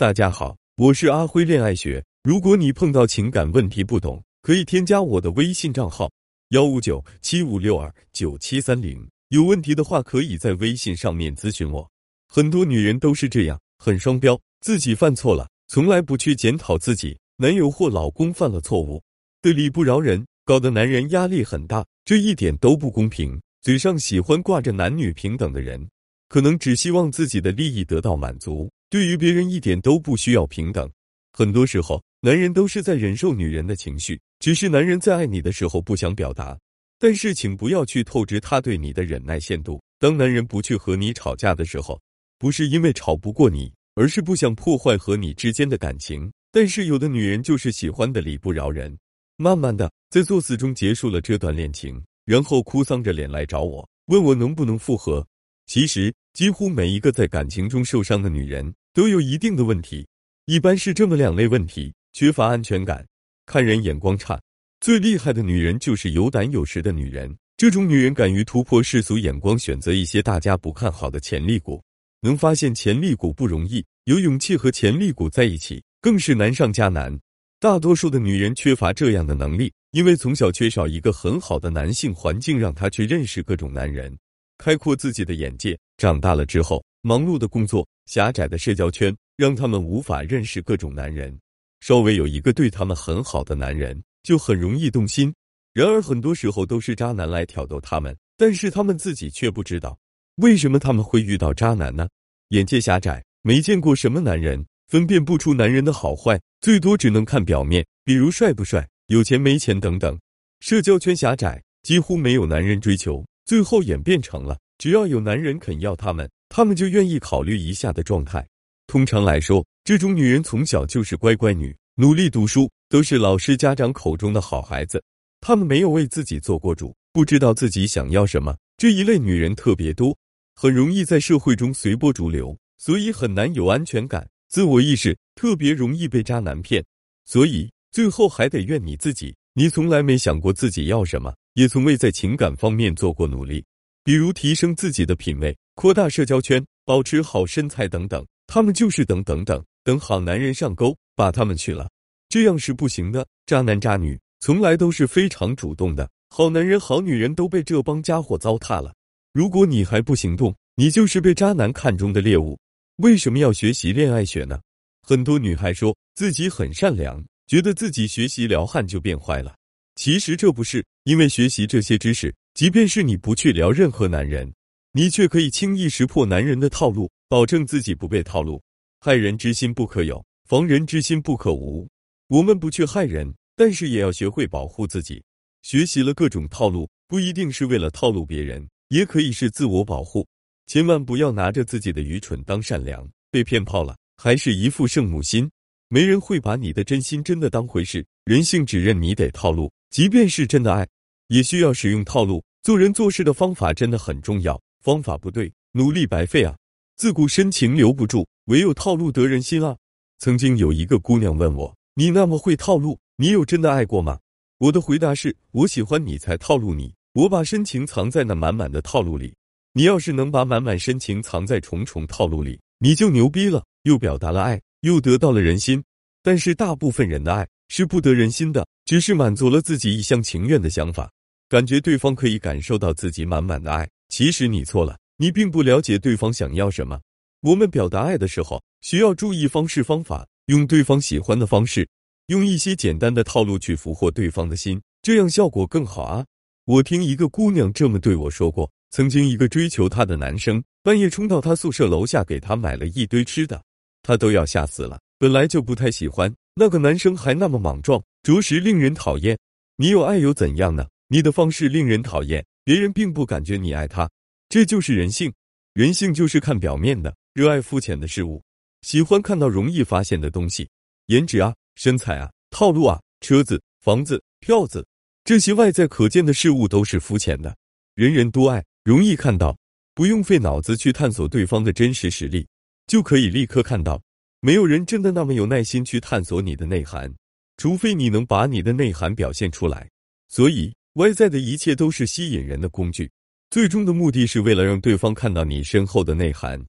大家好，我是阿辉恋爱学。如果你碰到情感问题不懂，可以添加我的微信账号幺五九七五六二九七三零。有问题的话，可以在微信上面咨询我。很多女人都是这样，很双标，自己犯错了，从来不去检讨自己男友或老公犯了错误，对理不饶人，搞得男人压力很大，这一点都不公平。嘴上喜欢挂着男女平等的人，可能只希望自己的利益得到满足。对于别人一点都不需要平等，很多时候男人都是在忍受女人的情绪，只是男人在爱你的时候不想表达。但是请不要去透支他对你的忍耐限度。当男人不去和你吵架的时候，不是因为吵不过你，而是不想破坏和你之间的感情。但是有的女人就是喜欢的理不饶人，慢慢的在作死中结束了这段恋情，然后哭丧着脸来找我，问我能不能复合。其实几乎每一个在感情中受伤的女人。都有一定的问题，一般是这么两类问题：缺乏安全感，看人眼光差。最厉害的女人就是有胆有识的女人，这种女人敢于突破世俗眼光，选择一些大家不看好的潜力股。能发现潜力股不容易，有勇气和潜力股在一起更是难上加难。大多数的女人缺乏这样的能力，因为从小缺少一个很好的男性环境，让她去认识各种男人，开阔自己的眼界。长大了之后，忙碌的工作。狭窄的社交圈让他们无法认识各种男人，稍微有一个对他们很好的男人就很容易动心。然而很多时候都是渣男来挑逗他们，但是他们自己却不知道为什么他们会遇到渣男呢？眼界狭窄，没见过什么男人，分辨不出男人的好坏，最多只能看表面，比如帅不帅、有钱没钱等等。社交圈狭窄，几乎没有男人追求，最后演变成了只要有男人肯要他们。他们就愿意考虑一下的状态。通常来说，这种女人从小就是乖乖女，努力读书，都是老师、家长口中的好孩子。她们没有为自己做过主，不知道自己想要什么。这一类女人特别多，很容易在社会中随波逐流，所以很难有安全感、自我意识，特别容易被渣男骗。所以最后还得怨你自己，你从来没想过自己要什么，也从未在情感方面做过努力，比如提升自己的品味。扩大社交圈，保持好身材等等，他们就是等等等等好男人上钩，把他们去了，这样是不行的。渣男渣女从来都是非常主动的，好男人好女人都被这帮家伙糟蹋了。如果你还不行动，你就是被渣男看中的猎物。为什么要学习恋爱学呢？很多女孩说自己很善良，觉得自己学习撩汉就变坏了。其实这不是，因为学习这些知识，即便是你不去撩任何男人。你却可以轻易识破男人的套路，保证自己不被套路。害人之心不可有，防人之心不可无。我们不去害人，但是也要学会保护自己。学习了各种套路，不一定是为了套路别人，也可以是自我保护。千万不要拿着自己的愚蠢当善良，被骗炮了，还是一副圣母心。没人会把你的真心真的当回事。人性只认你得套路，即便是真的爱，也需要使用套路。做人做事的方法真的很重要。方法不对，努力白费啊！自古深情留不住，唯有套路得人心啊！曾经有一个姑娘问我：“你那么会套路，你有真的爱过吗？”我的回答是：“我喜欢你才套路你，我把深情藏在那满满的套路里。你要是能把满满深情藏在重重套路里，你就牛逼了，又表达了爱，又得到了人心。但是大部分人的爱是不得人心的，只是满足了自己一厢情愿的想法，感觉对方可以感受到自己满满的爱。”其实你错了，你并不了解对方想要什么。我们表达爱的时候，需要注意方式方法，用对方喜欢的方式，用一些简单的套路去俘获对方的心，这样效果更好啊！我听一个姑娘这么对我说过：，曾经一个追求她的男生，半夜冲到她宿舍楼下，给她买了一堆吃的，她都要吓死了。本来就不太喜欢那个男生，还那么莽撞，着实令人讨厌。你有爱又怎样呢？你的方式令人讨厌。别人并不感觉你爱他，这就是人性。人性就是看表面的，热爱肤浅的事物，喜欢看到容易发现的东西，颜值啊、身材啊、套路啊、车子、房子、票子，这些外在可见的事物都是肤浅的。人人都爱，容易看到，不用费脑子去探索对方的真实实力，就可以立刻看到。没有人真的那么有耐心去探索你的内涵，除非你能把你的内涵表现出来。所以。外在的一切都是吸引人的工具，最终的目的是为了让对方看到你身后的内涵。